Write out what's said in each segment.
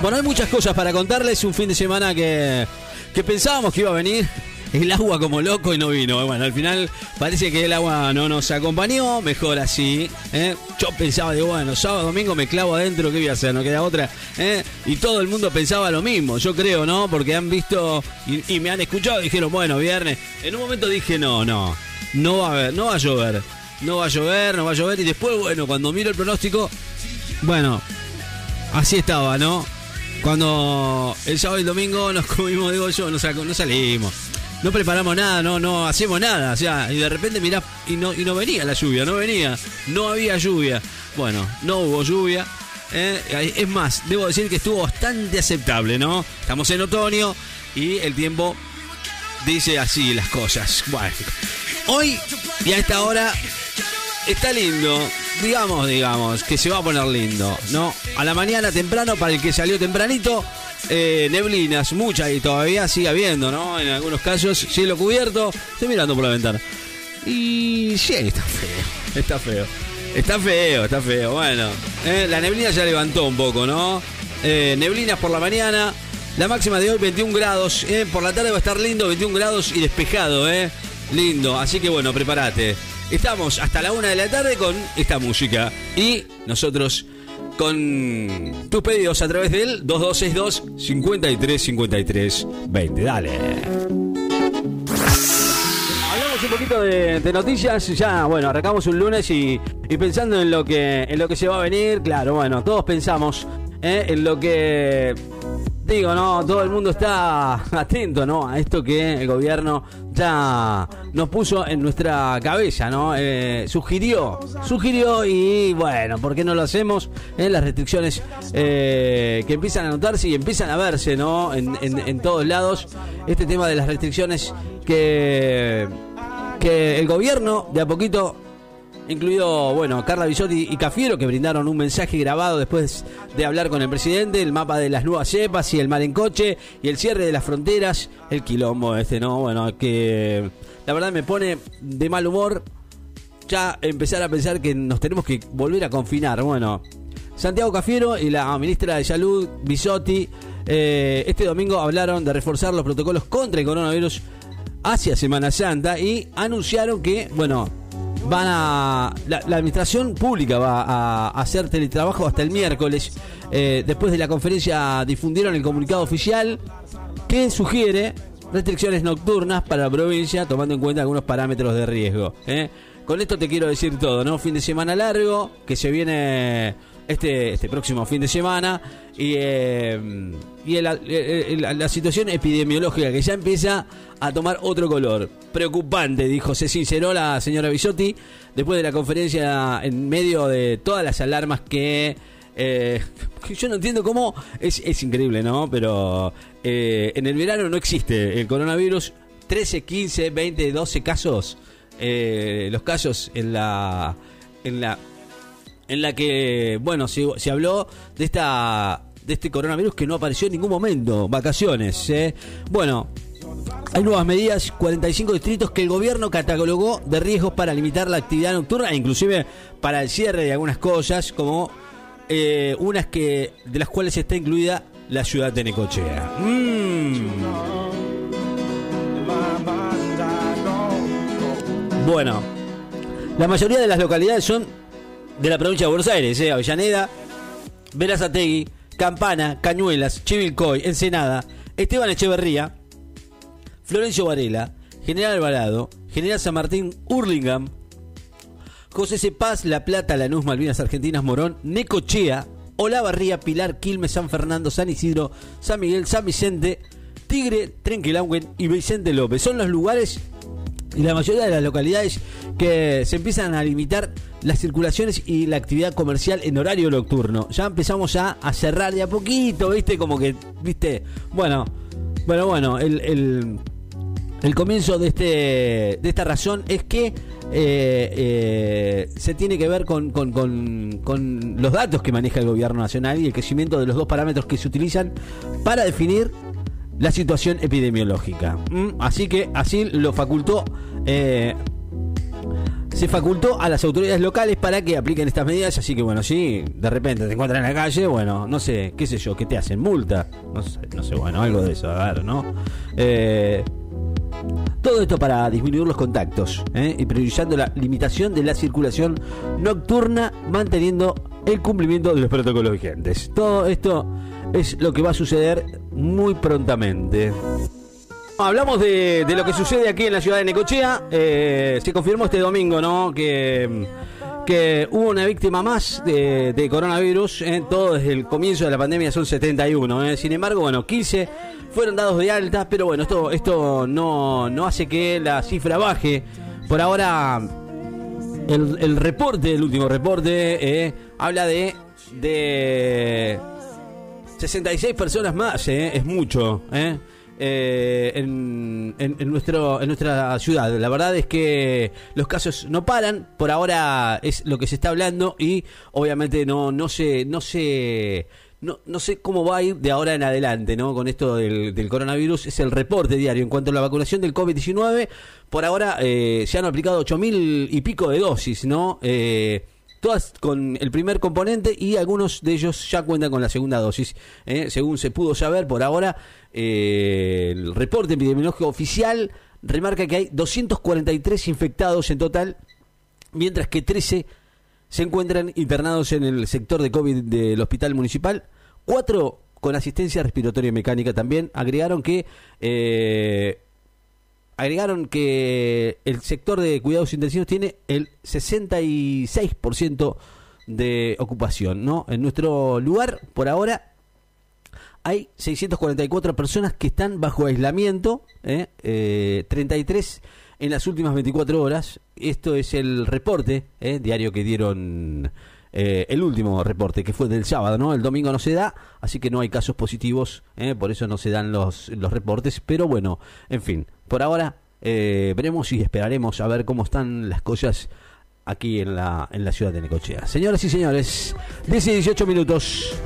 Bueno, hay muchas cosas para contarles. Un fin de semana que, que pensábamos que iba a venir el agua como loco y no vino. Bueno, al final parece que el agua no nos acompañó, mejor así. ¿eh? Yo pensaba de, bueno, sábado, domingo me clavo adentro, ¿qué voy a hacer? No queda otra. ¿eh? Y todo el mundo pensaba lo mismo, yo creo, ¿no? Porque han visto y, me han escuchado y dijeron, bueno, viernes. En un momento dije, no, no, no va a haber, no va a llover. No va a llover, no va a llover. Y después, bueno, cuando miro el pronóstico, bueno, así estaba, ¿no? Cuando el sábado y el domingo nos comimos, digo yo, no, salimos no preparamos nada, no, no hacemos nada. O sea, y de repente mirá, y no, y no venía la lluvia, no venía, no había lluvia. Bueno, no hubo lluvia. ¿eh? es más, debo decir que estuvo bastante aceptable, ¿no? Estamos en otoño y el tiempo dice así las cosas. Bueno, hoy y a esta hora está lindo, digamos, digamos, que se va a poner lindo, ¿no? A la mañana temprano, para el que salió tempranito, eh, neblinas, muchas y todavía sigue habiendo, ¿no? En algunos casos, cielo cubierto, estoy mirando por la ventana. Y sí, está feo, está feo. Está feo, está feo. Bueno, eh, la neblina ya levantó un poco, ¿no? Eh, neblinas por la mañana. La máxima de hoy 21 grados. por la tarde va a estar lindo, 21 grados y despejado, ¿eh? Lindo. Así que bueno, prepárate. Estamos hasta la una de la tarde con esta música. Y nosotros con tus pedidos a través del 2262 5353 20. Dale. Hablamos un poquito de, noticias, ya, bueno, arrancamos un lunes y, pensando en lo que en lo que se va a venir, claro, bueno, todos pensamos ¿eh? en lo que digo, no, todo el mundo está atento, ¿no? A esto que el gobierno nos puso en nuestra cabeza, ¿no? Eh, sugirió, sugirió y bueno, ¿por qué no lo hacemos? En las restricciones eh, que empiezan a notarse y empiezan a verse, ¿no? En, en todos lados, este tema de las restricciones que, que el gobierno de a poquito incluido, bueno, Carla Bisotti y Cafiero, que brindaron un mensaje grabado después de hablar con el presidente, el mapa de las nuevas cepas y el mar en coche y el cierre de las fronteras, el quilombo este, ¿no? Bueno, que la verdad me pone de mal humor ya empezar a pensar que nos tenemos que volver a confinar. Bueno, Santiago Cafiero y la ministra de Salud, Bisotti, eh, este domingo hablaron de reforzar los protocolos contra el coronavirus hacia Semana Santa y anunciaron que, bueno, van a. La, administración pública va a hacer teletrabajo hasta el miércoles. Eh, después de la conferencia difundieron el comunicado oficial que sugiere restricciones nocturnas para la provincia, tomando en cuenta algunos parámetros de riesgo. ¿eh? Con esto te quiero decir todo, ¿no? Fin de semana largo, que se viene este, este próximo fin de semana y, eh, y la, situación epidemiológica que ya empieza a tomar otro color. Preocupante, dijo, se sinceró la señora Bisotti después de la conferencia en medio de todas las alarmas que... Eh, yo no entiendo cómo, es, es increíble, ¿no? Pero eh, en el verano no existe el coronavirus, 13, 15, 20, 12 casos, los casos en la, en la en la que, bueno, se, se habló de esta de este coronavirus que no apareció en ningún momento, vacaciones. ¿eh? Bueno, hay nuevas medidas, 45 distritos que el gobierno catalogó de riesgos para limitar la actividad nocturna, inclusive para el cierre de algunas cosas, como eh, unas que de las cuales está incluida la ciudad de Necochea. Mm. Bueno, la mayoría de las localidades son de la provincia de Buenos Aires, eh, Avellaneda, Verazategui, Campana, Cañuelas, Chivilcoy, Ensenada, Esteban Echeverría, Florencio Varela, General Alvarado, General San Martín, Hurlingham, José C. Paz, La Plata, Lanús, Malvinas Argentinas, Morón, Necochea, Olavarría, Pilar, Quilmes, San Fernando, San Isidro, San Miguel, San Vicente, Tigre, Trenquelangüen y Vicente López. Son los lugares y la mayoría de las localidades que se empiezan a limitar las circulaciones y la actividad comercial en horario nocturno. Ya empezamos a, a cerrar de a poquito, ¿viste? Como que, ¿viste? Bueno, bueno, bueno, el, el, comienzo de, este, de esta razón es que eh, eh, se tiene que ver con, con, con, con, los datos que maneja el gobierno nacional y el crecimiento de los dos parámetros que se utilizan para definir la situación epidemiológica. ¿Mm? Así que así lo facultó eh, se facultó a las autoridades locales para que apliquen estas medidas. Así que, bueno, si de repente te encuentran en la calle, bueno, no sé, qué sé yo, ¿qué te hacen? ¿Multa? No sé, no sé bueno, algo de eso, a ver, ¿no? Eh, todo esto para disminuir los contactos ¿eh? y priorizando la limitación de la circulación nocturna, manteniendo el cumplimiento de los protocolos vigentes. Todo esto es lo que va a suceder muy prontamente. Hablamos de, lo que sucede aquí en la ciudad de Necochea. Eh, se confirmó este domingo, ¿no? Que, que hubo una víctima más de, coronavirus. ¿eh? Todo desde el comienzo de la pandemia son 71. ¿eh? Sin embargo, bueno, 15 fueron dados de alta. Pero bueno, esto, esto no, no hace que la cifra baje. Por ahora, el, el reporte, el último reporte, habla de, de 66 personas más. Es mucho. ¿eh? Eh, en, nuestro, en nuestra ciudad. La verdad es que los casos no paran, por ahora es lo que se está hablando y obviamente no, no se... No se no, no sé cómo va a ir de ahora en adelante, ¿no? Con esto del, coronavirus, es el reporte diario. En cuanto a la vacunación del COVID-19, por ahora eh, se han aplicado ocho mil y pico de dosis, ¿no? Eh, todas con el primer componente y algunos de ellos ya cuentan con la segunda dosis. ¿eh? Según se pudo saber por ahora, eh, el reporte epidemiológico oficial remarca que hay 243 infectados en total, mientras que 13 se encuentran internados en el sector de COVID del hospital municipal, cuatro con asistencia respiratoria mecánica también. Agregaron que eh, agregaron que el sector de cuidados intensivos tiene el 66% de ocupación, ¿no? En nuestro lugar, por ahora, hay 644 personas que están bajo aislamiento, ¿eh? 33 eh, en las últimas 24 horas. Esto es el reporte ¿eh? diario que dieron eh, el último reporte, que fue del sábado, ¿no? El domingo no se da, así que no hay casos positivos, ¿eh? por eso no se dan los, los reportes. Pero bueno, en fin, por ahora eh, veremos y esperaremos a ver cómo están las cosas aquí en la, en la ciudad de Necochea. Señoras y señores, 10 y 18 minutos.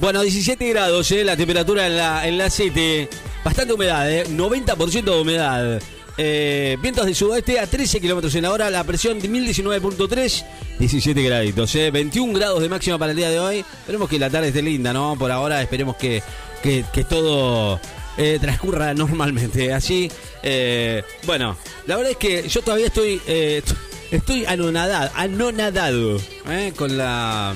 Bueno, 17 grados, ¿eh? la temperatura en la, en la City. Bastante humedad, ¿eh? 90% de humedad. Eh, vientos de sudoeste a 13 kilómetros en la hora, la presión de 1019.3, 17 graditos, ¿eh? 21 grados de máxima para el día de hoy. Esperemos que la tarde esté linda, ¿no? Por ahora esperemos que, que, todo eh, transcurra normalmente. Así, eh, bueno, la verdad es que yo todavía estoy, estoy anonadado, anonadado con la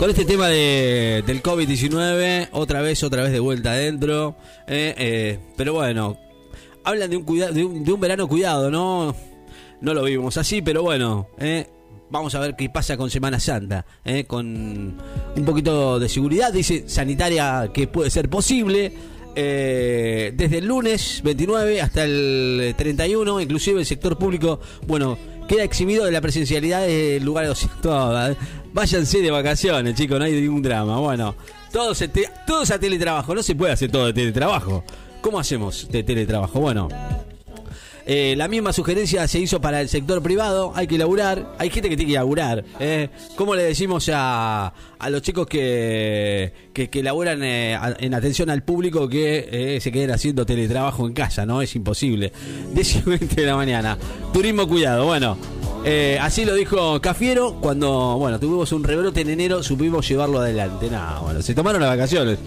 con este tema de, del COVID-19, otra vez, otra vez de vuelta adentro. Eh, eh, pero bueno, hablan de un, cuidado, de un, verano cuidado, ¿no? No lo vimos así, pero bueno, eh, vamos a ver qué pasa con Semana Santa, con un poquito de seguridad, dice sanitaria que puede ser posible. desde el lunes 29 hasta el 31, inclusive el sector público, bueno, queda eximido de la presencialidad del lugar de todas. Váyanse de vacaciones, chicos, no hay ningún drama. Bueno, todos, todos a teletrabajo. No se puede hacer todo de teletrabajo. ¿Cómo hacemos de teletrabajo? Bueno, eh, la misma sugerencia se hizo para el sector privado. Hay que laburar. Hay gente que tiene que laburar. ¿eh? ¿Cómo le decimos a, a los chicos que, que, laburan eh, en atención al público que eh, se queden haciendo teletrabajo en casa? No es imposible. 10 de la mañana. Turismo cuidado. Bueno. Así lo dijo Cafiero cuando, bueno, tuvimos un rebrote en enero, supimos llevarlo adelante. Nada, bueno, se tomaron las vacaciones.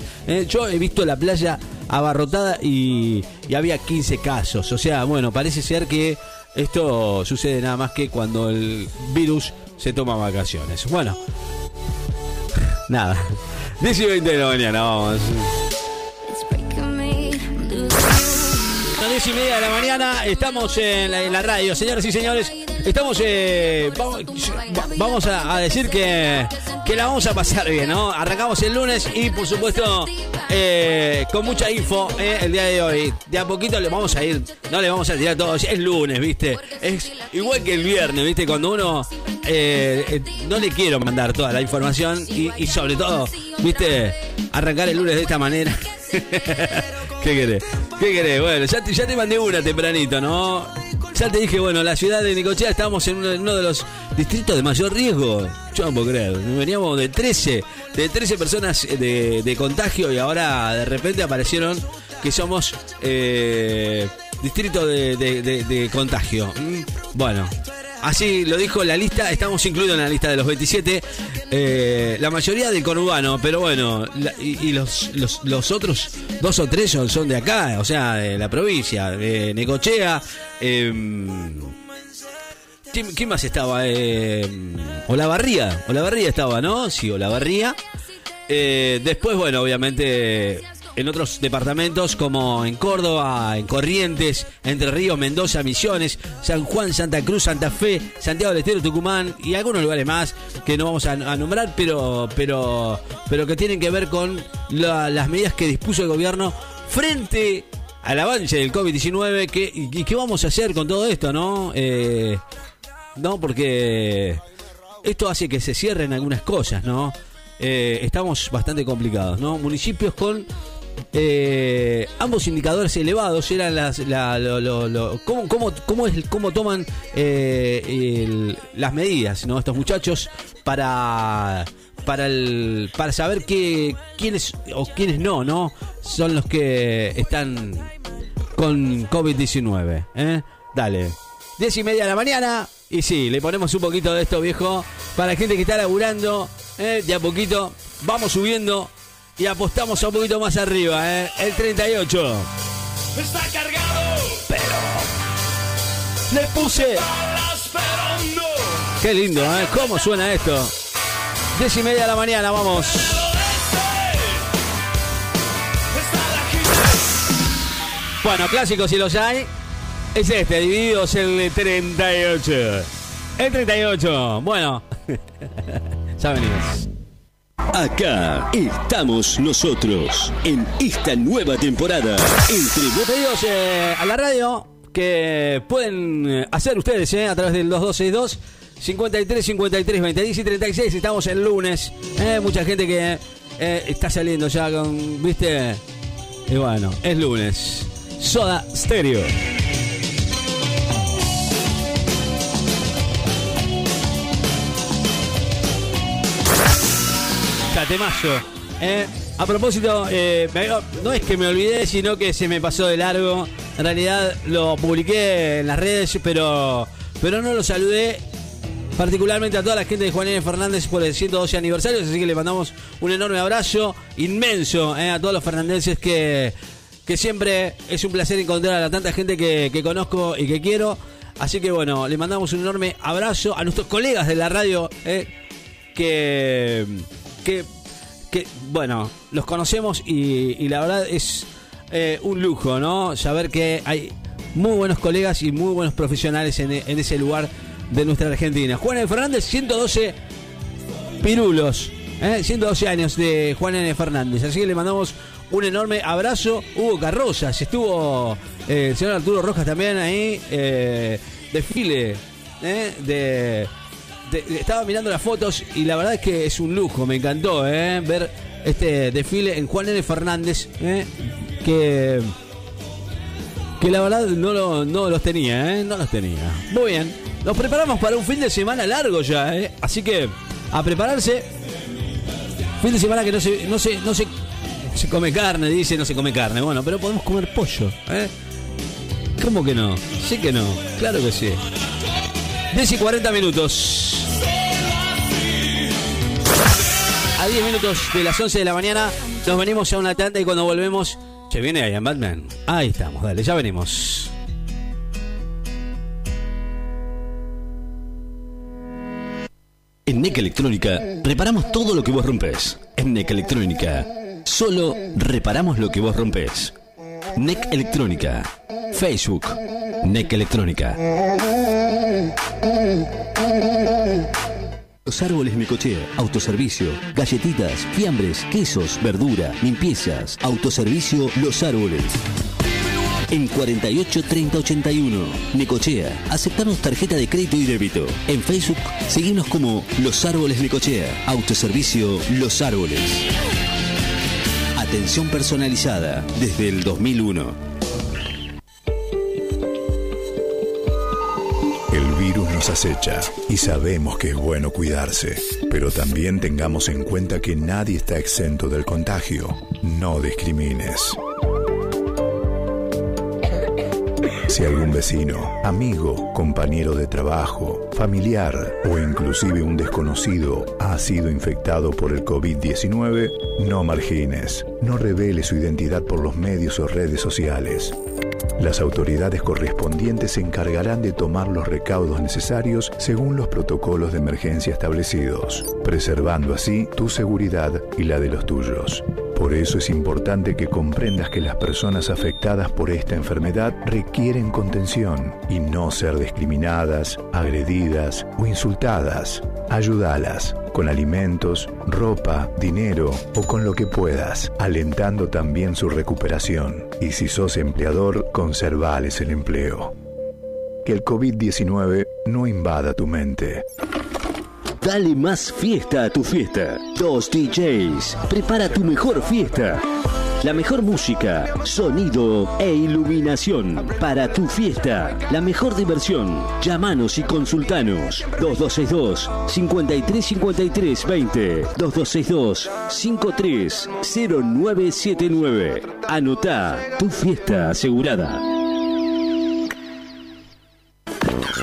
Yo he visto la playa abarrotada y, había 15 casos. O sea, bueno, parece ser que esto sucede nada más que cuando el virus se toma vacaciones. Bueno, nada. 10 y 20 de la mañana, vamos. 10 y media de la mañana, estamos en la, radio, señores y señores. Estamos, eh, vamos, a, decir que, que, la vamos a pasar bien, ¿no? Arrancamos el lunes y por supuesto eh, con mucha info eh, el día de hoy. De a poquito le vamos a ir, no le vamos a tirar todo, es lunes, ¿viste? Es igual que el viernes, ¿viste? Cuando uno no le quiero mandar toda la información y, sobre todo, ¿viste? Arrancar el lunes de esta manera. ¿Qué querés? ¿Qué querés? Bueno, ya te, mandé una tempranito, ¿no? Ya te dije, bueno, la ciudad de Nicochea estamos en uno, de los distritos de mayor riesgo. Yo no puedo creer. Veníamos de 13, de 13 personas de, contagio y ahora de repente aparecieron que somos eh, distrito de, contagio. Mm, bueno, Así lo dijo la lista, estamos incluidos en la lista de los 27. Eh, la mayoría de conurbano, pero bueno, y, los, otros dos o tres son, de acá, o sea, de la provincia, de Necochea. Em, ¿quién, más estaba? Eh, Olavarría, Olavarría estaba, ¿no? Sí, Olavarría. Eh, después, bueno, obviamente en otros departamentos como en Córdoba, en Corrientes, Entre Ríos, Mendoza, Misiones, San Juan, Santa Cruz, Santa Fe, Santiago del Estero, Tucumán y algunos lugares más que no vamos a, nombrar, pero, pero, pero que tienen que ver con las medidas que dispuso el gobierno frente al avance del COVID-19 y, qué vamos a hacer con todo esto, ¿no? Eh, no, porque esto hace que se cierren algunas cosas, ¿no? Eh, estamos bastante complicados, ¿no? Municipios con eh, ambos indicadores elevados eran las cómo, cómo, es, cómo toman eh, las medidas ¿no? estos muchachos para para el, para saber que quiénes o quiénes no no son los que están con COVID-19 ¿eh? dale diez y media de la mañana y sí, le ponemos un poquito de esto viejo para la gente que está laburando ¿eh? de a poquito vamos subiendo y apostamos un poquito más arriba, ¿eh? El 38. Está cargado. Pero. Le puse. Qué lindo, ¿eh? ¿Cómo suena esto? Diez y media de la mañana, vamos. Bueno, clásicos si los hay. Es este, divididos el 38. El 38. Bueno. ya venimos. Acá estamos nosotros en esta nueva temporada. Entre pedidos eh, a la radio que pueden eh, hacer ustedes eh, a través del 2262 53 53 26 y 36. Estamos el lunes. mucha gente que está saliendo ya con, ¿viste? Y bueno, es lunes. Soda Stereo. Temayo. Eh, a propósito, eh, no es que me olvidé, sino que se me pasó de largo. En realidad lo publiqué en las redes, pero, pero no lo saludé particularmente a toda la gente de Juan N. Fernández por el 112 aniversario, así que le mandamos un enorme abrazo inmenso eh, a todos los fernandenses que, que siempre es un placer encontrar a tanta gente que, que conozco y que quiero. Así que bueno, le mandamos un enorme abrazo a nuestros colegas de la radio que que, que bueno, los conocemos y, la verdad es eh, un lujo, ¿no? Saber que hay muy buenos colegas y muy buenos profesionales en, ese lugar de nuestra Argentina. Juan N. Fernández, 112 pirulos, ¿eh? 112 años de Juan N. Fernández. Así que le mandamos un enorme abrazo. Hugo Carrozas, estuvo eh, el señor Arturo Rojas también ahí, eh, desfile de estaba mirando las fotos y la verdad es que es un lujo, me encantó ¿eh? ver este desfile en Juan N. Fernández, ¿eh? que, que la verdad no, no los tenía, ¿eh? no los tenía. Muy bien, nos preparamos para un fin de semana largo ya, ¿eh? así que a prepararse. Fin de semana que no se, no se, no se, se come carne, dice, no se come carne. Bueno, pero podemos comer pollo, ¿eh? ¿Cómo que no? Sí que no, claro que sí. 10 y 40 minutos. A 10 minutos de las 11 de la mañana nos venimos a una tanda y cuando volvemos, se viene Ian Batman. Ahí estamos, dale, ya venimos. En NEC Electrónica reparamos todo lo que vos rompés. En NEC Electrónica solo reparamos lo que vos rompés. NEC Electrónica. Facebook. NEC Electrónica. Los árboles Necochea, autoservicio, galletitas, fiambres, quesos, verdura, limpiezas, autoservicio Los Árboles. En 48 30 81, Necochea, aceptamos tarjeta de crédito y débito. En Facebook, seguimos como Los Árboles Necochea, autoservicio Los Árboles. Atención personalizada desde el 2001. Nos y sabemos que es bueno cuidarse, pero también tengamos en cuenta que nadie está exento del contagio. No discrimines. Si algún vecino, amigo, compañero de trabajo, familiar o inclusive un desconocido ha sido infectado por el COVID-19, no margines, no revele su identidad por los medios o redes sociales. Las autoridades correspondientes se encargarán de tomar los recaudos necesarios según los protocolos de emergencia establecidos, preservando así tu seguridad y la de los tuyos. Por eso es importante que comprendas que las personas afectadas por esta enfermedad requieren contención y no ser discriminadas, agredidas o insultadas. Ayúdalas con alimentos, ropa, dinero o con lo que puedas, alentando también su recuperación. Y si sos empleador, conservales el empleo. Que el COVID-19 no invada tu mente. Dale más fiesta a tu fiesta. Dos DJs. Prepara tu mejor fiesta. La mejor música, sonido e iluminación para tu fiesta. La mejor diversión. Llámanos y consultanos. 2262 5353 20 2262 530979. Anota tu fiesta asegurada.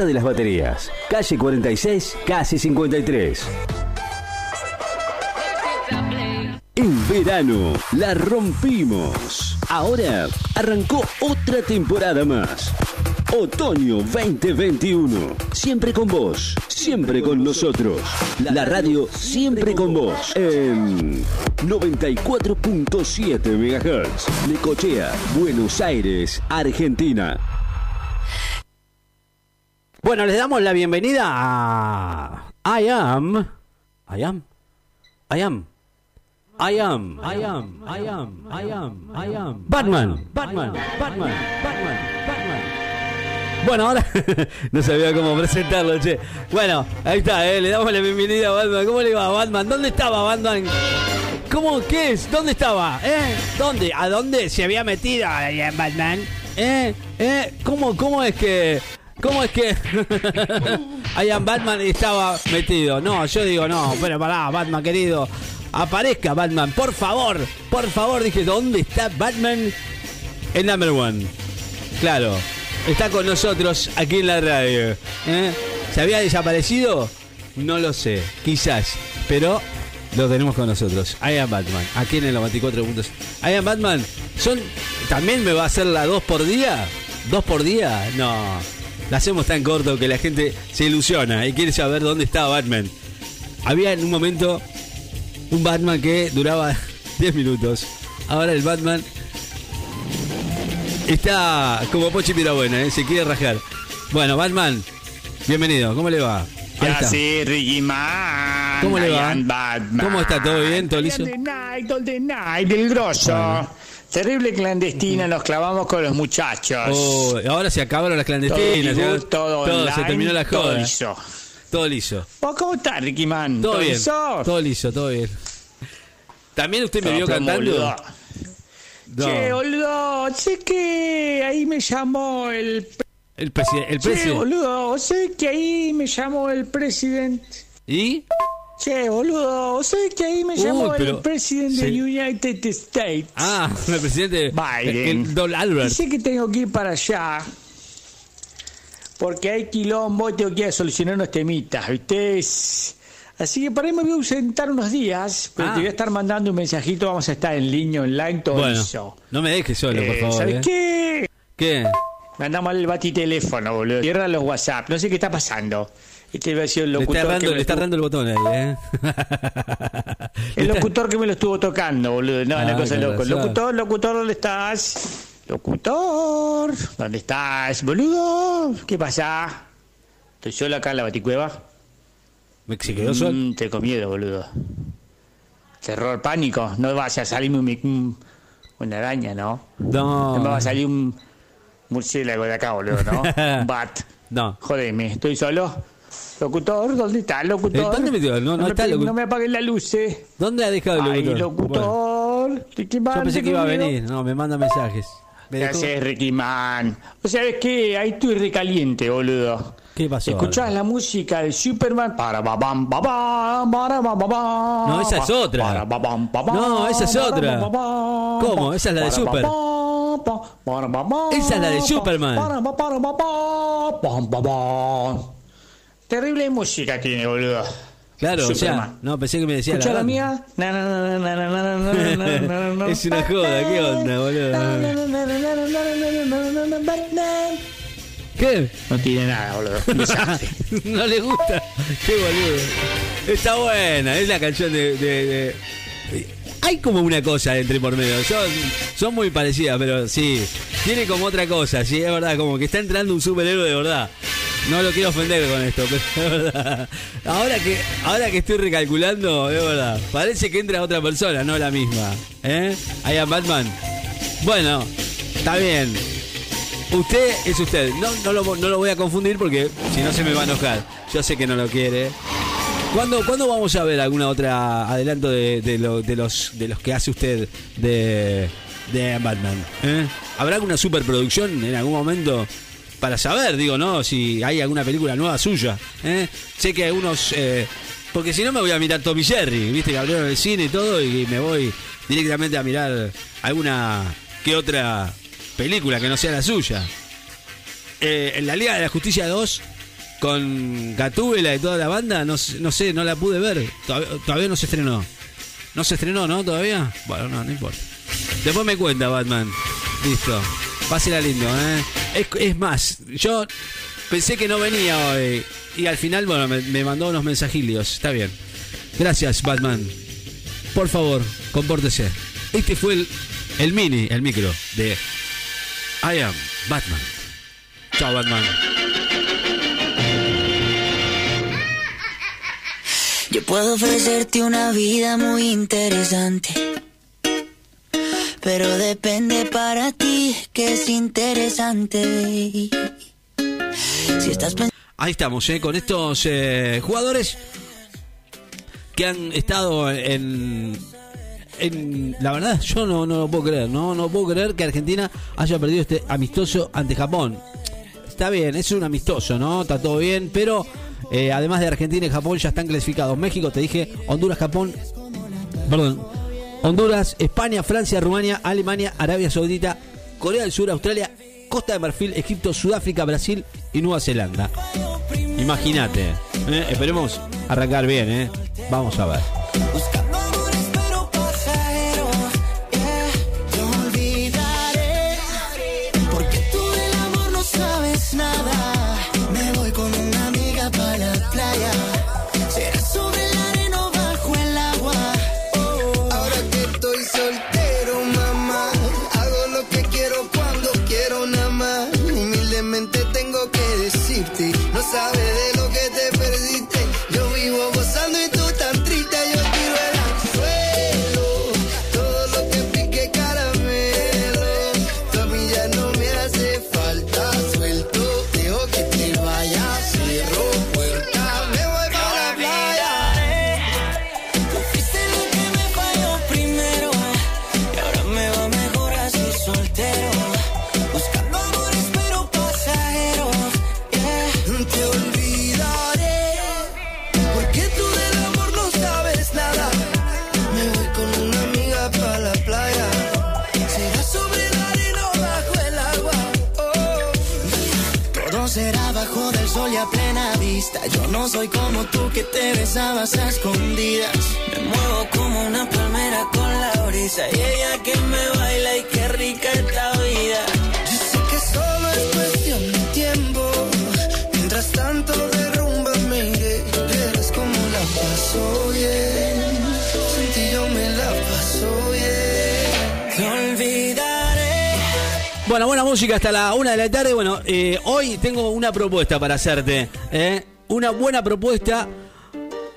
de las Baterías, calle 46, casi 53. En verano la rompimos. Ahora arrancó otra temporada más. Otoño 2021. Siempre con vos, siempre con nosotros. La radio siempre con vos. En 94.7 MHz. Necochea, Buenos Aires, Argentina. Bueno, les damos la bienvenida a I am. I am. I am. I am, I am, I am, I am, I am. Batman, Batman, Batman, Batman, Batman. Bueno, ahora no sabía cómo presentarlo, che. Bueno, ahí está, eh, le damos la bienvenida a Batman. ¿Cómo le va Batman? ¿Dónde estaba Batman? ¿Cómo? ¿Qué es? ¿Dónde estaba? ¿Eh? ¿Dónde? ¿A dónde se había metido Batman? ¿Eh? ¿Eh? ¿Cómo, cómo es que ¿Cómo es que Ian Batman estaba metido? No, yo digo, no, pero pará, Batman querido. Aparezca Batman, por favor, por favor, dije, ¿dónde está Batman? El number one. Claro, está con nosotros aquí en la radio. ¿eh? ¿Se había desaparecido? No lo sé, quizás, pero lo tenemos con nosotros. Ian Batman, aquí en el 94 puntos. Ian Batman, son, ¿también me va a hacer la 2 por día? ¿Dos por día? No. La hacemos tan corto que la gente se ilusiona y quiere saber dónde estaba Batman. Había en un momento un Batman que duraba 10 minutos. Ahora el Batman está como Pochi Pirabuena, ¿eh? se quiere rajar. Bueno, Batman, bienvenido, ¿cómo le va? ¿Qué hace Ricky Man? ¿Cómo le va? Batman. ¿Cómo está? ¿Todo bien? ¿Todo night, del grosso. Bueno. Terrible clandestina, nos clavamos con los muchachos. Oh, ahora se acabaron las todo, clandestinas. todo, todo, online, se terminó la todo joda. liso. Todo liso. ¿Vos cómo estás, Ricky Man? Todo bien. liso? Todo liso, todo bien. ¿También usted me Todo vio cantando? No. Che, boludo, sé que ahí me llamó el... El, presi- el Che, precio. boludo, sé que ahí me llamó el presidente. ¿Y? Che, boludo, sé que ahí me Uy, llamó pero- el presidente se- de United States. Ah, el presidente. Biden. El, Don Albert. sé que tengo que ir para allá. Porque hay quilombo y tengo que ir a solucionar unos temitas, ¿viste? Así que para ahí me voy a ausentar unos días, pero Ah. te voy a estar mandando un mensajito, vamos a estar en línea online, todo Bueno, eso. no me dejes solo, por Eh, favor. ¿Sabes ¿eh? qué? ¿Qué? Mandamos el batiteléfono, boludo. Cierra los WhatsApp, no sé qué está pasando. Este va a ser el Le locutor, está, que errando, me le lo está estuvo- errando el botón ahí, ¿eh? el locutor que me lo estuvo tocando, boludo. No, una Ah, cosa con loco. razón. Locutor, locutor, ¿dónde estás? Locutor, ¿dónde estás, boludo? ¿Qué pasa? Estoy solo acá en la baticueva. ¿Me se quedó? Mm, tengo miedo, boludo. Terror, pánico. No vaya a salirme un, un- una araña, ¿no? No. No me va a salir un murciélago de acá, boludo, ¿no? Un Bat. No. Jodeme, estoy solo. Locutor, ¿dónde está el locutor? Eh, ¿dónde metió? No, no me está el locutor. No me apaguen la luz, eh. ¿Dónde ha dejado el Ay, locutor? Bueno, locutor. Ricky Man, yo pensé que iba a venir. No, me manda mensajes. Me ¿Qué haces, Ricky Man? O sabes qué, ahí estoy recaliente, boludo. ¿Qué pasó? ¿Escuchás la música de Superman? Para babam babam, para babam. No, esa es otra. Para babam babam, No, esa es otra. ¿Cómo? Esa es la de Super. Esa es la de Superman. Terrible música tiene, boludo. Claro, o no, pensé que me decía la, mía. es una joda, ¿qué onda, boludo? ¿Qué? No tiene nada, boludo. no le gusta. Qué boludo. Está buena, es la canción de, de. Hay como una cosa entre por medio. Son, son muy parecidas, pero sí. Tiene como otra cosa, sí, es verdad. Como que está entrando un superhéroe de verdad. No lo quiero ofender con esto, pero es verdad. Ahora que, ahora que estoy recalculando, es verdad. Parece que entra otra persona, no la misma. ¿Eh? Ahí a Batman. Bueno, está bien. Usted es usted. No, no, lo, no lo voy a confundir porque si no se me va a enojar. Yo sé que no lo quiere. ¿Cuándo, ¿cuándo vamos a ver alguna otra adelanto de, de los, de los que hace usted de, de Batman? ¿Eh? ¿Habrá alguna superproducción en algún momento? Para saber, digo, ¿no? Si hay alguna película nueva suya. ¿eh? Sé que algunos... eh, porque si no me voy a mirar Tommy Jerry, viste que abrieron el cine y todo y me voy directamente a mirar alguna que otra película que no sea la suya. Eh, en la Liga de la Justicia 2, con Gatúbela y toda la banda, no, no sé, no la pude ver. Todavía, todavía no se estrenó. ¿No se estrenó, no? ¿Todavía? Bueno, no, no importa. Después me cuenta, Batman. Listo. Pásela lindo, ¿eh? Es, es más, yo pensé que no venía hoy. Y al final, bueno, me, mandó unos mensajillos. Está bien. Gracias, Batman. Por favor, compórtese. Este fue el mini, el micro de I am Batman. Chao, Batman. Yo puedo ofrecerte una vida muy interesante. Pero depende para ti que es interesante. Ahí estamos, ¿eh? con estos eh, jugadores que han estado en, en... La verdad, yo no, no lo puedo creer, ¿no? No puedo creer que Argentina haya perdido este amistoso ante Japón. Está bien, es un amistoso, ¿no? Está todo bien, pero eh, además de Argentina y Japón ya están clasificados. México, te dije, Honduras, Japón... Perdón. Honduras, España, Francia, Rumania, Alemania, Arabia Saudita, Corea del Sur, Australia, Costa de Marfil, Egipto, Sudáfrica, Brasil y Nueva Zelanda. Imagínate. ¿eh? Esperemos arrancar bien, ¿eh? Vamos a ver. Yo no soy como tú que te besabas a escondidas. Me muevo como una palmera con la brisa. Y ella que me baila y qué rica esta vida. Yo sé que solo es cuestión de tiempo. Mientras tanto derrumba me iré. Verás como la paso bien. Sin yo me la paso bien. Te olvidaré. Bueno, buena música hasta la una de la tarde. Bueno, eh, hoy tengo una propuesta para hacerte. ¿eh? Una buena propuesta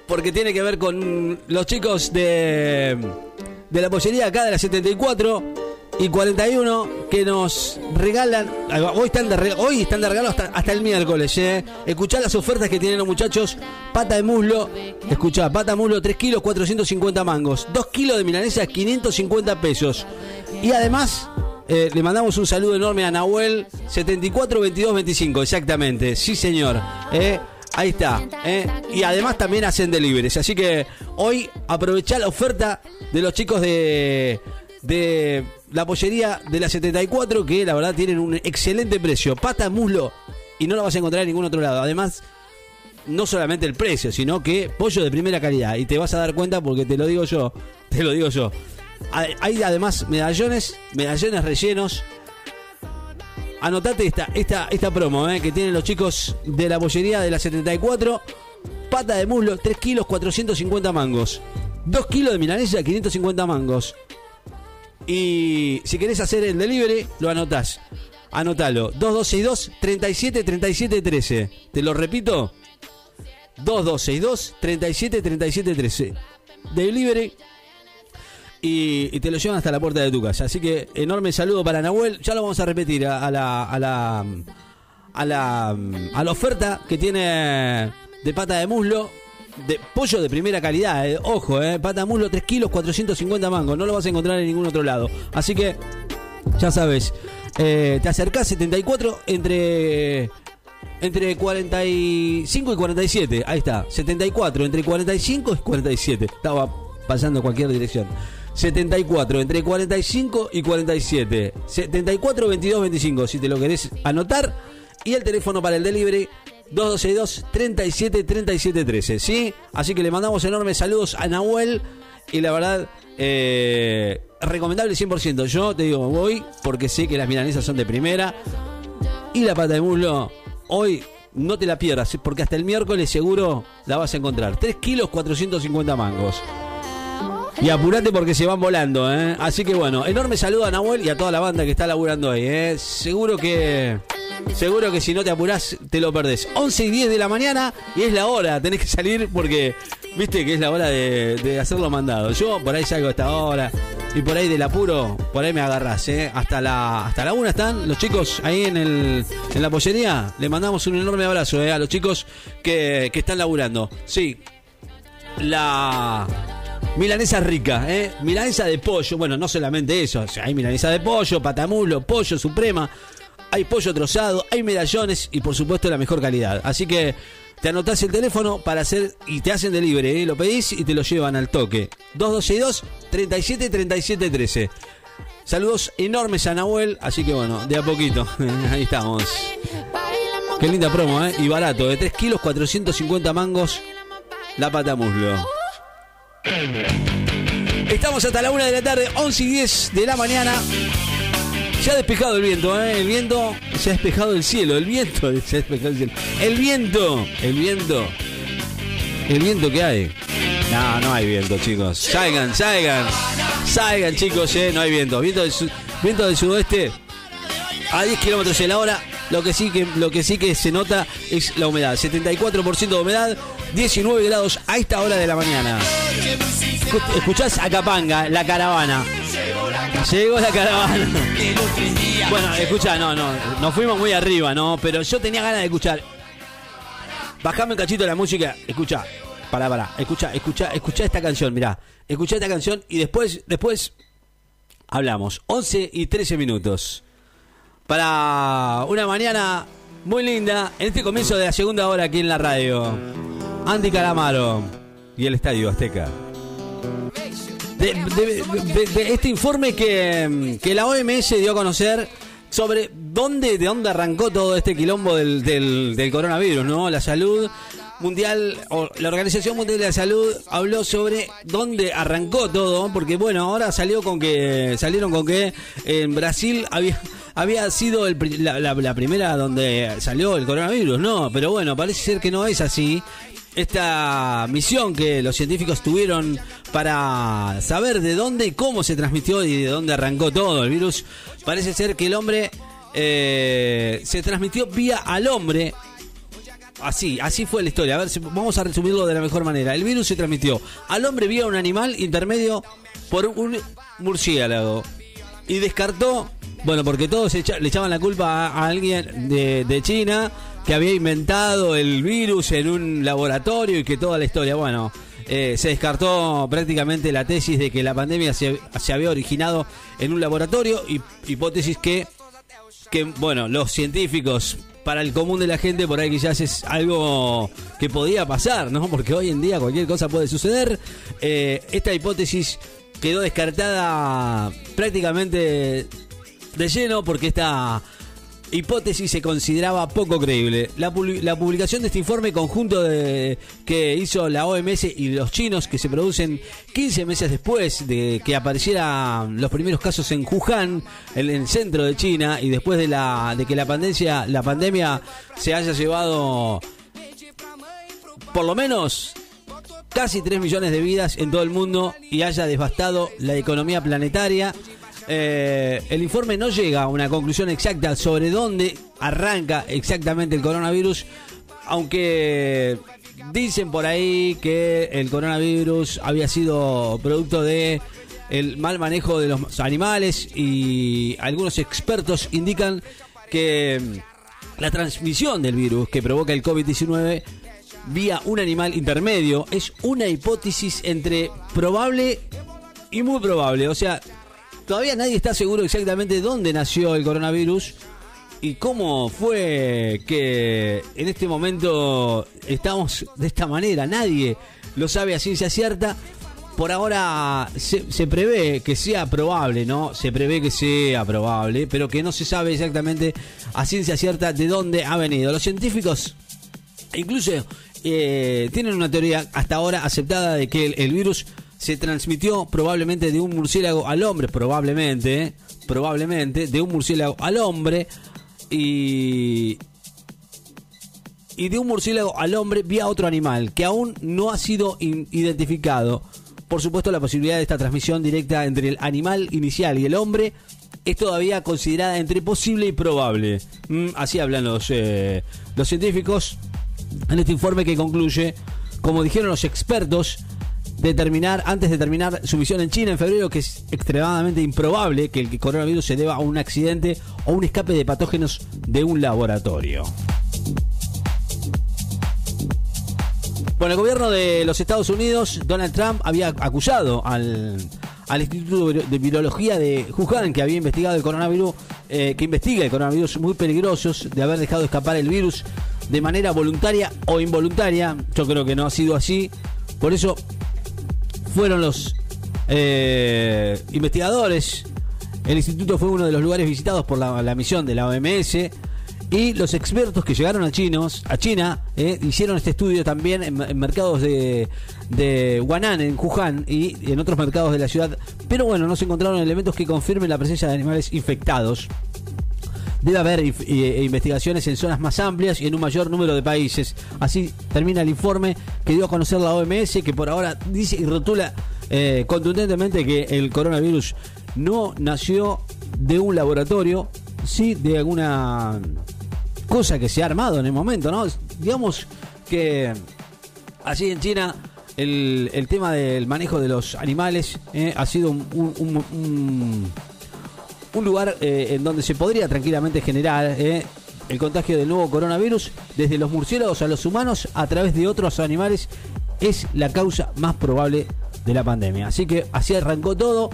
porque tiene que ver con los chicos de, de la pollería acá de la 74 y 41 que nos regalan. Hoy están de, hoy están de regalo hasta, hasta el miércoles. ¿eh? Escuchá las ofertas que tienen los muchachos. Pata de muslo. Escuchá, pata de muslo 3 kilos 450 mangos. 2 kilos de milanesa 550 pesos. Y además. eh, le mandamos un saludo enorme a Nahuel 74 22 25, exactamente, sí señor. ¿eh? Ahí está. ¿eh? Y además también hacen deliveries. Así que hoy aprovechá la oferta de los chicos de, de la pollería de la 74, que la verdad tienen un excelente precio. Pata, muslo, y no lo vas a encontrar en ningún otro lado. Además, no solamente el precio, sino que pollo de primera calidad. Y te vas a dar cuenta porque te lo digo yo. Te lo digo yo. Hay hay además medallones, medallones rellenos. Anotate esta, esta, esta promo eh, que tienen los chicos de la bollería de la 74. Pata de muslo, 3 kilos, 450 mangos. 2 kilos de milanesa, 550 mangos. Y si querés hacer el delivery, lo anotás. Anotalo. 2262 37 37 13. Te lo repito. 2262 37 37 13. Delivery y, te lo llevan hasta la puerta de tu casa. Así que enorme saludo para Nahuel. Ya lo vamos a repetir a, a la, a la a la a la oferta que tiene de pata de muslo. De pollo de primera calidad, eh. ojo, eh, pata de muslo 3 kilos 450 mangos, no lo vas a encontrar en ningún otro lado. Así que, ya sabes, eh, te acercás 74 entre entre 45 y 47. Ahí está. 74 entre 45 y 47. Estaba pasando cualquier dirección. 74 entre 45 y 47. 74 22 25 si te lo querés anotar. Y el teléfono para el delivery 2262 37 37 13. ¿Sí? Así que le mandamos enormes saludos a Nahuel. Y la verdad, eh, recomendable 100%. Yo te digo, voy porque sé que las milanesas son de primera. Y la pata de muslo, hoy no te la pierdas, porque hasta el miércoles seguro la vas a encontrar. 3 kilos 450 mangos. Y apurate porque se van volando, ¿eh? Así que bueno, enorme saludo a Nahuel y a toda la banda que está laburando ahí, ¿eh? Seguro que. Seguro que si no te apurás, te lo perdés. 11 y 10 de la mañana y es la hora, tenés que salir porque, viste que es la hora de, de hacer los mandados. Yo por ahí salgo a esta hora y por ahí del apuro, por ahí me agarrás, ¿eh? Hasta la, hasta la una están los chicos ahí en, el, en la pollería. Le mandamos un enorme abrazo, ¿eh? A los chicos que, que están laburando. Sí, la milanesa rica, ¿eh? Milanesa de pollo, bueno, no solamente eso, hay milanesa de pollo, patamulo, pollo suprema, hay pollo trozado, hay medallones y por supuesto la mejor calidad. Así que te anotás el teléfono para hacer y te hacen delivery, ¿eh? lo pedís y te lo llevan al toque. 2262 37 37 13. Saludos enormes a Nahuel, así que bueno, de a poquito, ahí estamos. Qué linda promo, ¿eh? Y barato, de 3 kilos 450 mangos la pata muslo. Estamos hasta la una de la tarde, 11 y 10 de la mañana. Se ha despejado el viento, ¿eh? El viento, se ha despejado el cielo, el viento, se ha despejado el cielo. El viento, el viento, el viento que hay. No, no hay viento, chicos. Salgan, salgan, salgan, chicos, ¿eh? No hay viento. Viento del, su- viento del sudoeste a 10 kilómetros en la hora. Lo que sí que lo que sí que se nota es la humedad. 74% de humedad, 19 grados a esta hora de la mañana. Escu- Escuchás a Capanga, la caravana. Llegó la caravana. Bueno, escucha, no, no, nos fuimos muy arriba, ¿no? Pero yo tenía ganas de escuchar. Bajame un cachito de la música, escucha. Pará, pará, escucha, escucha, escucha esta canción, mirá. Escucha esta canción y después, después hablamos. 11 y 13 minutos. Para una mañana muy linda, en este comienzo de la segunda hora aquí en la radio. Andy Calamaro y el Estadio Azteca. De, este informe que, que la OMS dio a conocer sobre dónde, de dónde arrancó todo este quilombo del, del, coronavirus, ¿no? La salud mundial, o la Organización Mundial de la Salud habló sobre dónde arrancó todo, porque bueno, ahora salió con que, salieron con que en Brasil había, había sido el la, la- la primera donde salió el coronavirus, ¿no? Pero bueno, parece ser que no es así. Esta misión que los científicos tuvieron para saber de dónde y cómo se transmitió y de dónde arrancó todo el virus, parece ser que el hombre eh, se transmitió vía al hombre. Así, así fue la historia. A ver, si- vamos a resumirlo de la mejor manera. El virus se transmitió al hombre vía un animal intermedio por un murciélago. Y descartó, bueno, porque todos le echaban la culpa a alguien de, de China que había inventado el virus en un laboratorio y que toda la historia, bueno, eh, se descartó prácticamente la tesis de que la pandemia se, se había originado en un laboratorio, y hipótesis que que, bueno, los científicos, para el común de la gente, por ahí quizás es algo que podía pasar, ¿no? Porque hoy en día cualquier cosa puede suceder. Eh, esta hipótesis quedó descartada prácticamente de lleno porque esta hipótesis se consideraba poco creíble. La, la publicación de este informe conjunto de, que hizo la OMS y los chinos, que se producen 15 meses después de que aparecieran los primeros casos en Wuhan, en el centro de China, y después de, la, de que la pandemia, la pandemia se haya llevado por lo menos casi 3 millones de vidas en todo el mundo y haya devastado la economía planetaria. Eh, el informe no llega a una conclusión exacta sobre dónde arranca exactamente el coronavirus, aunque dicen por ahí que el coronavirus había sido producto de el mal manejo de los animales y algunos expertos indican que mm, la transmisión del virus que provoca el COVID-19 vía un animal intermedio es una hipótesis entre probable y muy probable. O sea, todavía nadie está seguro exactamente dónde nació el coronavirus y cómo fue que en este momento estamos de esta manera. Nadie lo sabe a ciencia cierta. Por ahora se, prevé que sea probable, ¿no? Se prevé que sea probable, pero que no se sabe exactamente a ciencia cierta de dónde ha venido. Los científicos Incluso eh, tienen una teoría hasta ahora aceptada de que el virus se transmitió probablemente de un murciélago al hombre, probablemente, probablemente, de un murciélago al hombre y, y de un murciélago al hombre vía otro animal que aún no ha sido identificado. Por supuesto, la posibilidad de esta transmisión directa entre el animal inicial y el hombre es todavía considerada entre posible y probable. Mm, así hablan los, eh, los científicos en este informe que concluye, como dijeron los expertos, determinar antes de terminar su misión en China en febrero que es extremadamente improbable que el coronavirus se deba a un accidente o un escape de patógenos de un laboratorio. Bueno, el gobierno de los Estados Unidos, Donald Trump, había acusado al, al Instituto de Virología de Wuhan, que había investigado el coronavirus, eh, que investiga el coronavirus muy peligrosos, de haber dejado escapar el virus de manera voluntaria o involuntaria. Yo creo que no ha sido así. Por eso fueron los eh, investigadores. El instituto fue uno de los lugares visitados por la, misión de la OMS. Y los expertos que llegaron a chinos, a China, eh, hicieron este estudio también en, mercados de, de en Wuhan, y en otros mercados de la ciudad. Pero bueno, no se encontraron elementos que confirmen la presencia de animales infectados. Debe haber eh, investigaciones en zonas más amplias y en un mayor número de países. Así termina el informe que dio a conocer la OMS, que por ahora dice y rotula eh, contundentemente que el coronavirus no nació de un laboratorio, sí de alguna cosa que se ha armado en el momento, ¿no? Digamos que así en China el, tema del manejo de los animales eh, ha sido un un lugar eh, en donde se podría tranquilamente generar eh, el contagio del nuevo coronavirus desde los murciélagos a los humanos a través de otros animales es la causa más probable de la pandemia. Así que así arrancó todo.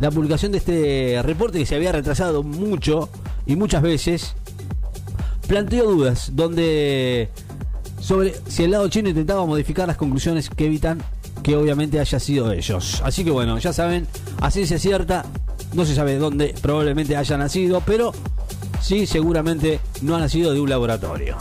La publicación de este reporte que se había retrasado mucho y muchas veces planteó dudas donde sobre si el lado chino intentaba modificar las conclusiones que evitan que obviamente haya sido ellos. Así que bueno, ya saben, a ciencia cierta, no se sabe dónde probablemente haya nacido, pero sí seguramente no ha nacido de un laboratorio.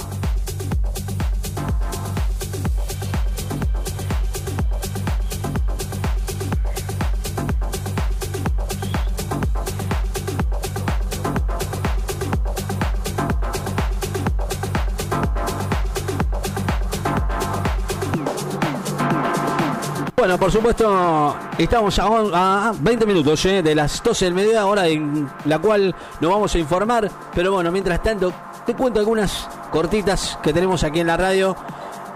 Por supuesto, estamos a, a 20 minutos eh, de las 12 del mediodía, hora en la cual nos vamos a informar. Pero bueno, mientras tanto, te cuento algunas cortitas que tenemos aquí en la radio.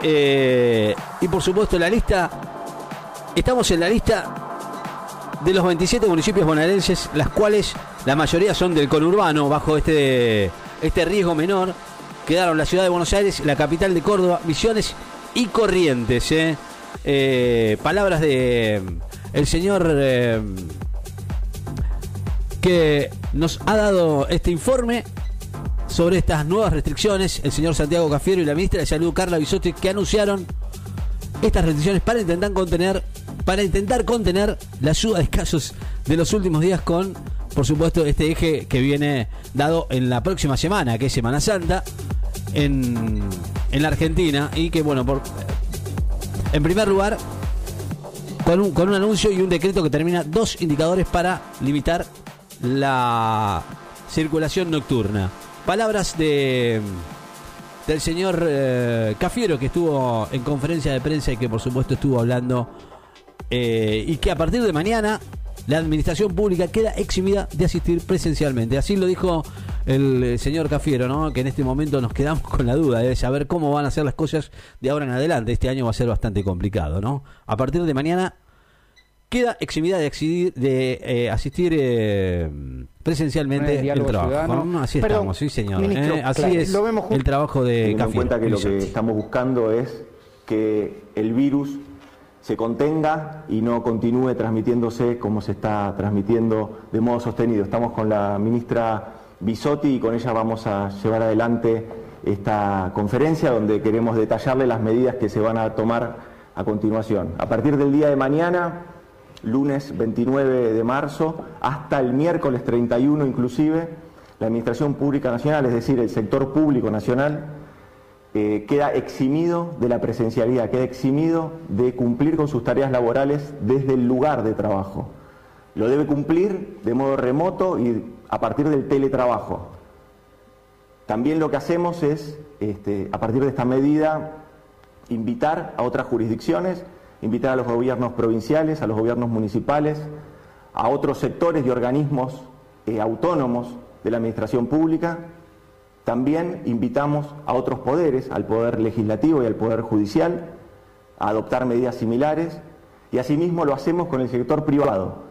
Eh, y por supuesto, la lista. Estamos en la lista de los 27 municipios bonaerenses, las cuales la mayoría son del conurbano, bajo este, este riesgo menor. Quedaron la ciudad de Buenos Aires, la capital de Córdoba, Misiones y Corrientes. eh. Eh, palabras de el señor eh, que nos ha dado este informe sobre estas nuevas restricciones, el señor Santiago Cafiero y la ministra de Salud Carla Bisotti, que anunciaron estas restricciones para intentar contener, para intentar contener la ayuda de casos de los últimos días con, por supuesto, este eje que viene dado en la próxima semana, que es Semana Santa, en, en la Argentina, y que bueno, por, en primer lugar, con un, anuncio y un decreto que termina dos indicadores para limitar la circulación nocturna. Palabras de del señor eh, Cafiero que estuvo en conferencia de prensa y que por supuesto estuvo hablando eh, y que a partir de mañana la administración pública queda eximida de asistir presencialmente. Así lo dijo el eh, señor Cafiero, ¿no? que en este momento nos quedamos con la duda de saber cómo van a ser las cosas de ahora en adelante. Este año va a ser bastante complicado. ¿no? A partir de mañana queda eximida de, eh, asistir eh, presencialmente el trabajo. ciudadano. ¿no? Así Perdón, estamos, sí señor. ministro, ¿eh? Así claro, es lo vemos el trabajo de teniendo en Cafiero. cuenta que lo que estamos buscando es que el virus se contenga y no continúe transmitiéndose como se está transmitiendo de modo sostenido. Estamos con la ministra Bisotti y con ella vamos a llevar adelante esta conferencia donde queremos detallarle las medidas que se van a tomar a continuación. A partir del día de mañana, lunes 29 de marzo, hasta el miércoles 31 inclusive, la Administración Pública Nacional, es decir, el sector público nacional, eh, queda eximido de la presencialidad, queda eximido de cumplir con sus tareas laborales desde el lugar de trabajo. Lo debe cumplir de modo remoto y a partir del teletrabajo. También lo que hacemos es, este, a partir de esta medida, invitar a otras jurisdicciones, invitar a los gobiernos provinciales, a los gobiernos municipales, a otros sectores y organismos eh, autónomos de la administración pública. También invitamos a otros poderes, al poder legislativo y al poder judicial, a adoptar medidas similares y asimismo lo hacemos con el sector privado.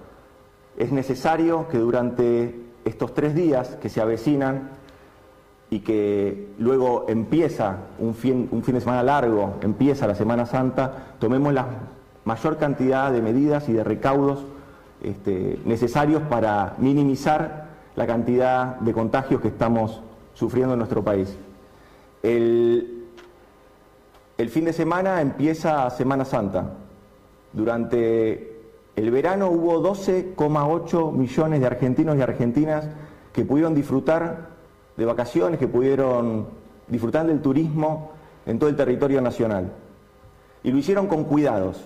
Es necesario que durante estos tres días que se avecinan y que luego empieza un fin, un fin de semana largo, empieza la Semana Santa, tomemos la mayor cantidad de medidas y de recaudos este, necesarios para minimizar la cantidad de contagios que estamos sufriendo en nuestro país. El, el fin de semana empieza Semana Santa. Durante el verano hubo 12,8 millones de argentinos y argentinas que pudieron disfrutar de vacaciones, que pudieron disfrutar del turismo en todo el territorio nacional. Y lo hicieron con cuidados.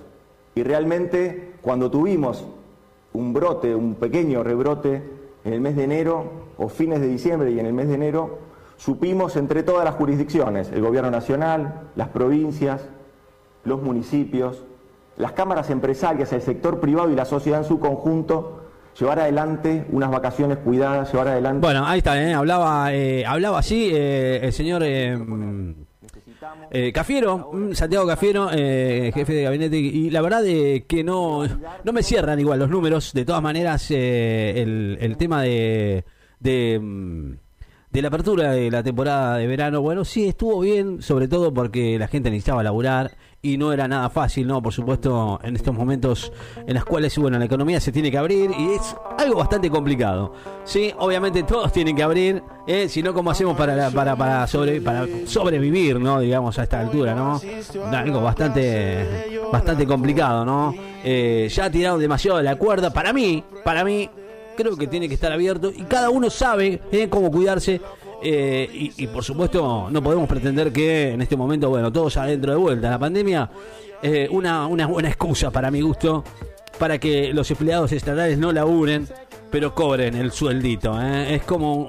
Y realmente cuando tuvimos un brote, un pequeño rebrote en el mes de enero o fines de diciembre y en el mes de enero, supimos entre todas las jurisdicciones, el gobierno nacional, las provincias, los municipios, las cámaras empresarias, el sector privado y la sociedad en su conjunto, llevar adelante unas vacaciones cuidadas, llevar adelante... Bueno, ahí está, ¿eh? hablaba, eh, hablaba así eh, el señor eh, eh, Cafiero, mm, Santiago Cafiero, eh, jefe de gabinete, y la verdad de que no, no me cierran igual los números, de todas maneras eh, el, el tema de, de, mm, de la apertura de la temporada de verano, bueno, sí estuvo bien, sobre todo porque la gente necesitaba laburar y no era nada fácil, ¿no? Por supuesto, en estos momentos en los cuales, bueno, la economía se tiene que abrir y es algo bastante complicado. Sí, obviamente todos tienen que abrir, ¿eh? si no, ¿cómo hacemos para, para, para, sobre, para sobrevivir, ¿no? Digamos, a esta altura, ¿no? Algo bastante, bastante complicado, ¿no? Eh, ya tiraron demasiado de la cuerda. Para mí, para mí, creo que tiene que estar abierto y cada uno sabe ¿eh? cómo cuidarse. Eh, y, por supuesto no podemos pretender que en este momento, bueno, todos adentro de vuelta. La pandemia, eh, una, una buena excusa para mi gusto, para que los empleados estatales no laburen, pero cobren el sueldito. ¿eh? Es como,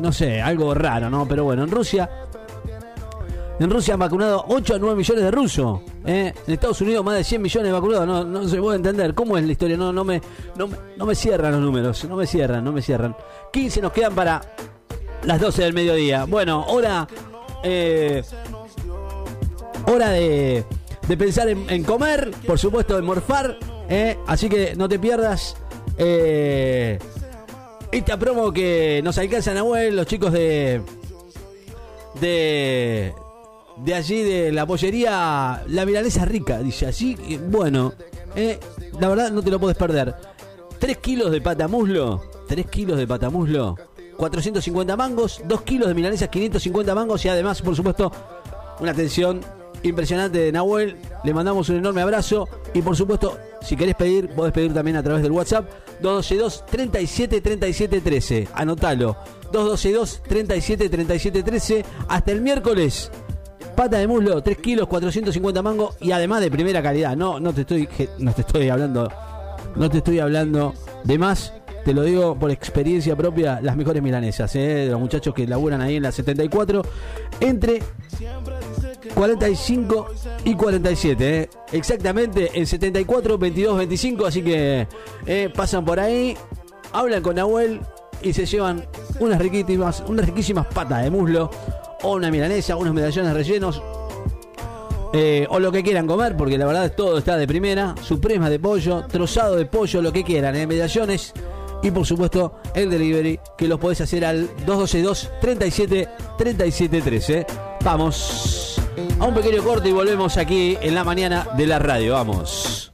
no sé, algo raro, ¿no? Pero bueno, en Rusia En Rusia han vacunado 8 a 9 millones de rusos. ¿eh? En Estados Unidos más de 100 millones vacunados. No, no se puede entender. ¿Cómo es la historia? No, no, me, no, no me cierran los números. No me cierran, no me cierran. 15 nos quedan para las 12 del mediodía. Bueno, hora... eh, hora de, de pensar en, comer. Por supuesto, en morfar. ¿eh? Así que no te pierdas... eh, esta promo que nos alcanza Nahuel, los chicos de. de. de allí de la pollería La Milanesa Rica, dice así. Bueno, eh, la verdad no te lo puedes perder. 3 kilos de patamuslo, 3 kilos de patamuslo, 450 mangos, 2 kilos de milanesas, 550 mangos y además, por supuesto, una atención impresionante de Nahuel. Le mandamos un enorme abrazo y por supuesto, si querés pedir, podés pedir también a través del WhatsApp 212 37 37 13. Anotalo. 212 37 37 13 hasta el miércoles. Pata de muslo, 3 kilos, 450 mangos y además de primera calidad. No, no te estoy, no te estoy hablando, no te estoy hablando de más. Te lo digo por experiencia propia, las mejores milanesas, ¿eh? los muchachos que laburan ahí en la 74. Entre 45 y 47, ¿eh? exactamente en 74, 22, 25, así que eh, pasan por ahí, hablan con Nahuel y se llevan unas riquísimas, unas riquísimas patas de muslo o una milanesa, unos medallones rellenos o lo que quieran comer, porque la verdad todo está de primera, suprema de pollo, trozado de pollo, lo que quieran, medallones y por supuesto el delivery que los podés hacer al 212 37 37 13. Vamos a un pequeño corte y volvemos aquí en la mañana de la radio. Vamos.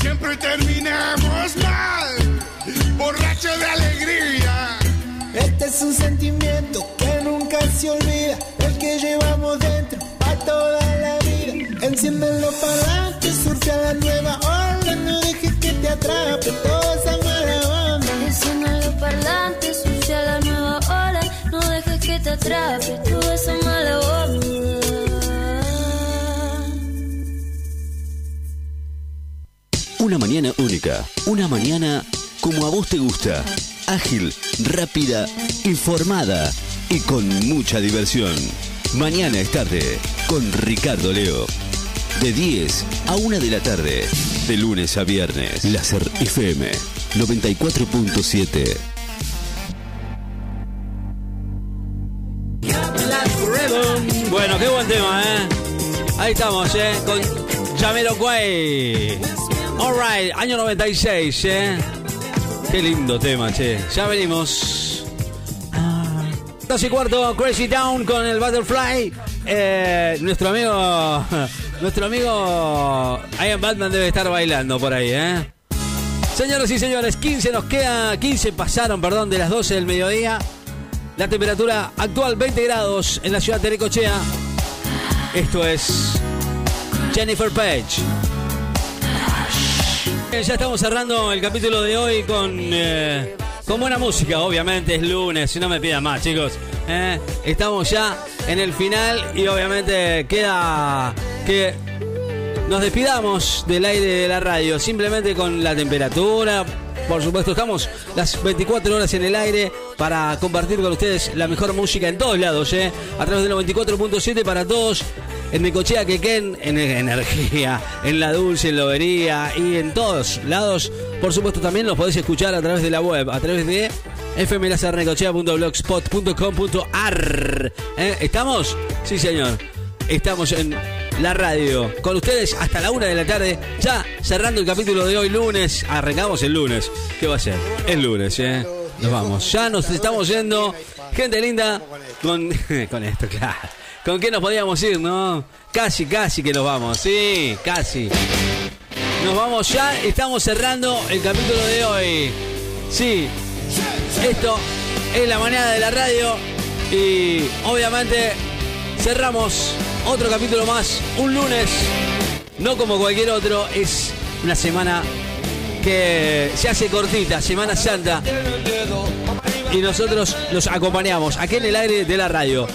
Siempre terminemos mal, borrachos de alegría. Este es un sentimiento que nunca se olvida, el que llevamos dentro pa' toda la vida. Enciéndelo para adelante, surfea la nueva ola, no dejes que te atrape toda esa mala onda. Enciendan los parlantes, sucia la nueva ola, no dejes que te atrape toda esa mala Una mañana única. Una mañana como a vos te gusta. Ágil, rápida, informada y con mucha diversión. Mañana es tarde con Ricardo Leo. De 10 a 1 de la tarde. De lunes a viernes. Láser FM 94.7. Bueno, qué buen tema, ¿eh? Ahí estamos, ¿eh? Con Jamiroquai. Alright, año 96, ¿eh? Qué lindo tema, che. Ya venimos. Ah, Dos cuarto, Crazy Town con el Butterfly. Eh, nuestro amigo. Nuestro amigo. Ian Batman debe estar bailando por ahí, ¿eh? Señoras y señores, 15 nos queda. 15 pasaron, perdón, de las 12 del mediodía. La temperatura actual 20 grados en la ciudad de Necochea. Esto es Jennifer Page. Ya estamos cerrando el capítulo de hoy con, eh, con buena música, obviamente es lunes, si no me pidan más, chicos. Eh, estamos ya en el final y obviamente queda que nos despidamos del aire de la radio, simplemente con la temperatura. Por supuesto, estamos las 24 horas en el aire para compartir con ustedes la mejor música en todos lados, ¿eh? a través del 94.7 para todos, en Necochea, Quequén, en Energía, en La Dulce, en Lobería y en todos lados. Por supuesto, también los podéis escuchar a través de la web, a través de fmlacernecochea.blogspot.com.ar. ¿Eh? ¿Estamos? Sí, señor. Estamos en la radio. Con ustedes hasta la una de la tarde. Ya cerrando el capítulo de hoy, lunes. Arrancamos el lunes. ¿Qué va a ser? El lunes, ¿eh? Nos vamos. Ya nos estamos yendo. Gente linda. Con, con esto, claro. ¿Con qué nos podíamos ir, no? Casi, casi que nos vamos. Sí, casi. Nos vamos ya. Estamos cerrando el capítulo de hoy. Sí. Esto es la mañana de la radio. Y obviamente cerramos otro capítulo más, un lunes, no como cualquier otro, es una semana que se hace cortita, Semana Santa, y nosotros los acompañamos aquí en el aire de la radio.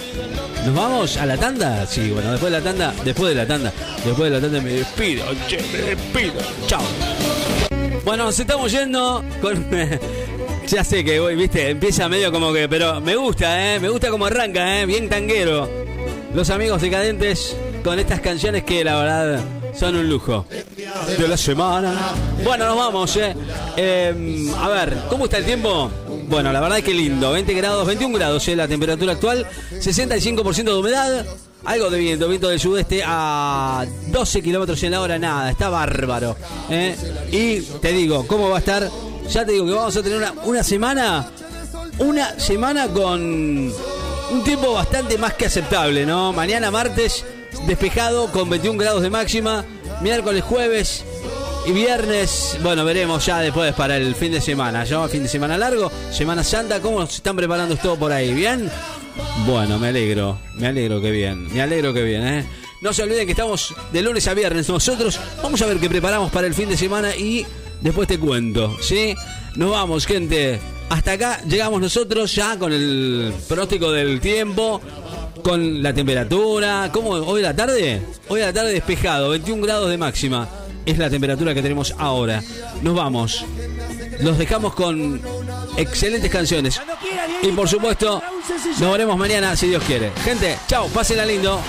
¿Nos vamos a la tanda? Sí, bueno, después de la tanda, después de la tanda, después de la tanda me despido, che, me despido. Chao. Bueno, nos estamos yendo con. ya sé que voy, viste, empieza medio como que. Pero me gusta, ¿eh? Me gusta como arranca, ¿eh? Bien tanguero. Los amigos decadentes con estas canciones que la verdad son un lujo. De la semana. Bueno, nos vamos, ¿eh? Eh, a ver, ¿cómo está el tiempo? Bueno, la verdad es que lindo. 20 grados, 21 grados, ¿eh? La temperatura actual. 65% de humedad. Algo de viento, viento del sudeste a 12 kilómetros en la hora, nada, está bárbaro. ¿eh? Y te digo, ¿cómo va a estar? Ya te digo que vamos a tener una, una semana, una semana con un tiempo bastante más que aceptable, ¿no? Mañana martes, despejado con 21 grados de máxima, miércoles, jueves y viernes, bueno, veremos ya después para el fin de semana, ¿no? Fin de semana largo, Semana Santa, ¿cómo se están preparando todo por ahí? ¿Bien? Bueno, me alegro, me alegro que bien, me alegro que bien, ¿eh? No se olviden que estamos de lunes a viernes nosotros. Vamos a ver qué preparamos para el fin de semana y después te cuento, ¿sí? Nos vamos, gente. Hasta acá llegamos nosotros ya con el pronóstico del tiempo, con la temperatura. ¿Cómo? ¿Hoy a la tarde? Hoy a la tarde despejado, 21 grados de máxima. Es la temperatura que tenemos ahora. Nos vamos. Los dejamos con excelentes canciones. Y por supuesto, nos veremos mañana si Dios quiere. Gente, chao, pásenla lindo.